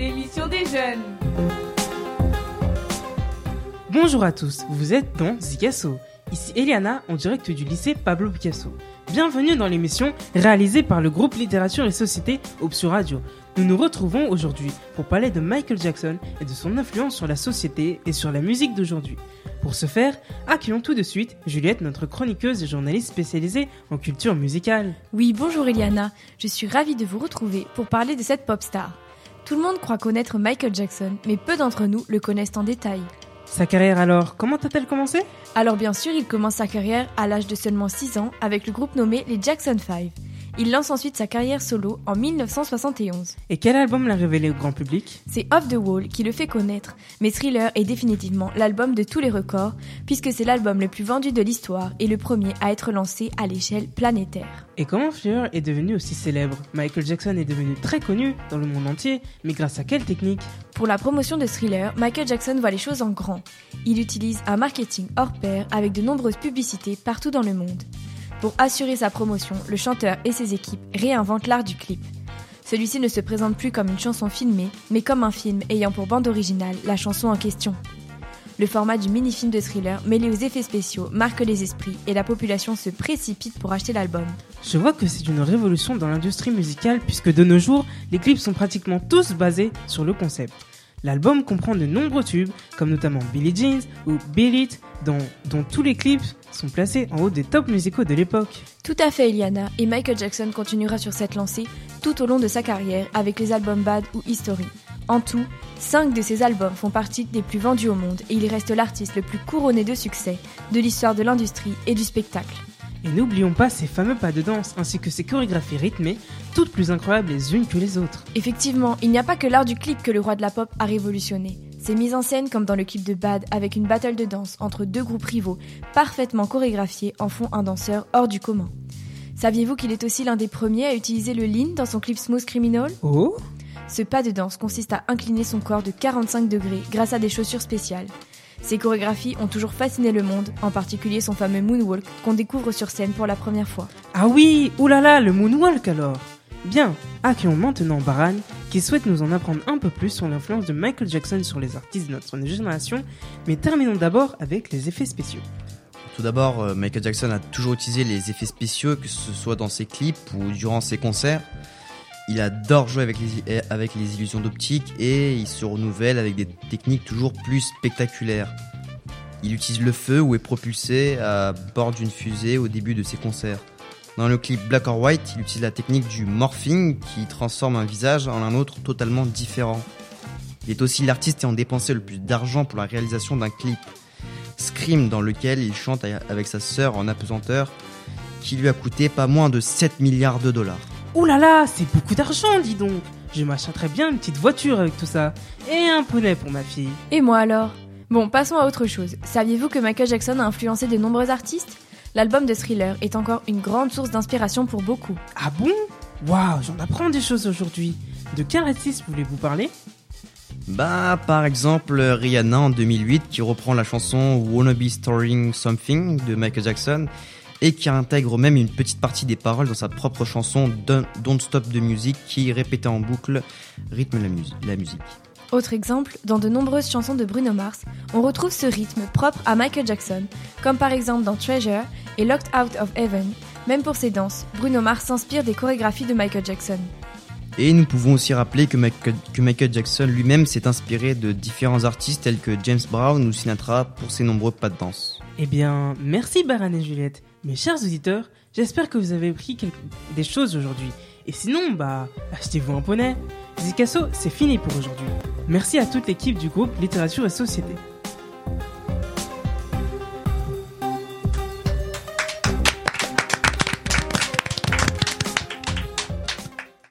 l'émission des jeunes. Bonjour à tous, vous êtes dans Zigasso. Ici Eliana en direct du lycée Pablo Picasso. Bienvenue dans l'émission réalisée par le groupe Littérature et Société Option Radio. Nous nous retrouvons aujourd'hui pour parler de Michael Jackson et de son influence sur la société et sur la musique d'aujourd'hui. Pour ce faire, accueillons tout de suite Juliette, notre chroniqueuse et journaliste spécialisée en culture musicale. Oui, bonjour Eliana, je suis ravie de vous retrouver pour parler de cette pop star. Tout le monde croit connaître Michael Jackson, mais peu d'entre nous le connaissent en détail. Sa carrière alors, comment a-t-elle commencé? Alors bien sûr, il commence sa carrière à l'âge de seulement 6 ans avec le groupe nommé les Jackson 5. Il lance ensuite sa carrière solo en 1971. Et quel album l'a révélé au grand public? C'est Off the Wall qui le fait connaître, mais Thriller est définitivement l'album de tous les records, puisque c'est l'album le plus vendu de l'histoire et le premier à être lancé à l'échelle planétaire. Et comment Thriller est devenu aussi célèbre? Michael Jackson est devenu très connu dans le monde entier, mais grâce à quelle technique? Pour la promotion de Thriller, Michael Jackson voit les choses en grand. Il utilise un marketing hors pair avec de nombreuses publicités partout dans le monde. Pour assurer sa promotion, le chanteur et ses équipes réinventent l'art du clip. Celui-ci ne se présente plus comme une chanson filmée, mais comme un film ayant pour bande originale la chanson en question. Le format du mini-film de thriller mêlé aux effets spéciaux marque les esprits et la population se précipite pour acheter l'album. Je vois que c'est une révolution dans l'industrie musicale puisque de nos jours, les clips sont pratiquement tous basés sur le concept. L'album comprend de nombreux tubes, comme notamment Billie Jeans ou Beat It, dont, dont tous les clips sont placés en haut des tops musicaux de l'époque. Tout à fait, Eliana, et Michael Jackson continuera sur cette lancée tout au long de sa carrière avec les albums Bad ou History. En tout, 5 de ses albums font partie des plus vendus au monde et il reste l'artiste le plus couronné de succès de l'histoire de l'industrie et du spectacle. Et n'oublions pas ses fameux pas de danse ainsi que ses chorégraphies rythmées, toutes plus incroyables les unes que les autres. Effectivement, il n'y a pas que l'art du clip que le roi de la pop a révolutionné. Ses mises en scène, comme dans le clip de Bad, avec une battle de danse entre deux groupes rivaux parfaitement chorégraphiés, en font un danseur hors du commun. Saviez-vous qu'il est aussi l'un des premiers à utiliser le lean dans son clip Smooth Criminal? Oh Ce pas de danse consiste à incliner son corps de 45 degrés grâce à des chaussures spéciales. Ses chorégraphies ont toujours fasciné le monde, en particulier son fameux moonwalk qu'on découvre sur scène pour la première fois. Ah oui, oulala, le moonwalk alors Bien, accueillons maintenant Baran, qui souhaite nous en apprendre un peu plus sur l'influence de Michael Jackson sur les artistes de notre génération, mais terminons d'abord avec les effets spéciaux. Tout d'abord, euh, Michael Jackson a toujours utilisé les effets spéciaux, que ce soit dans ses clips ou durant ses concerts. Il adore jouer avec les, avec les illusions d'optique et il se renouvelle avec des techniques toujours plus spectaculaires. Il utilise le feu ou est propulsé à bord d'une fusée au début de ses concerts. Dans le clip Black or White, il utilise la technique du morphing qui transforme un visage en un autre totalement différent. Il est aussi l'artiste ayant dépensé le plus d'argent pour la réalisation d'un clip. Scream dans lequel il chante avec sa sœur en apesanteur qui lui a coûté pas moins de 7 milliards de dollars. Ouh là là, c'est beaucoup d'argent, dis donc Je m'achèterais bien une petite voiture avec tout ça. Et un poney pour ma fille. Et moi alors? Bon, passons à autre chose. Saviez-vous que Michael Jackson a influencé de nombreux artistes? L'album de Thriller est encore une grande source d'inspiration pour beaucoup. Ah bon? Waouh, j'en apprends des choses aujourd'hui. De quel artiste voulez-vous parler? Bah, par exemple, Rihanna en 2008 qui reprend la chanson Wanna Be Storing Something de Michael Jackson et qui intègre même une petite partie des paroles dans sa propre chanson Don't Stop the Music qui, répétait en boucle, rythme la, la musique. Autre exemple, dans de nombreuses chansons de Bruno Mars, on retrouve ce rythme propre à Michael Jackson, comme par exemple dans Treasure et Locked Out of Heaven. Même pour ses danses, Bruno Mars s'inspire des chorégraphies de Michael Jackson. Et nous pouvons aussi rappeler que Michael, que Michael Jackson lui-même s'est inspiré de différents artistes tels que James Brown ou Sinatra pour ses nombreux pas de danse. Eh bien, merci Baran et Juliette. Mes chers auditeurs, j'espère que vous avez pris des choses aujourd'hui. Et sinon, bah, achetez-vous un poney. Zicasso, c'est fini pour aujourd'hui. Merci à toute l'équipe du groupe Littérature et Société.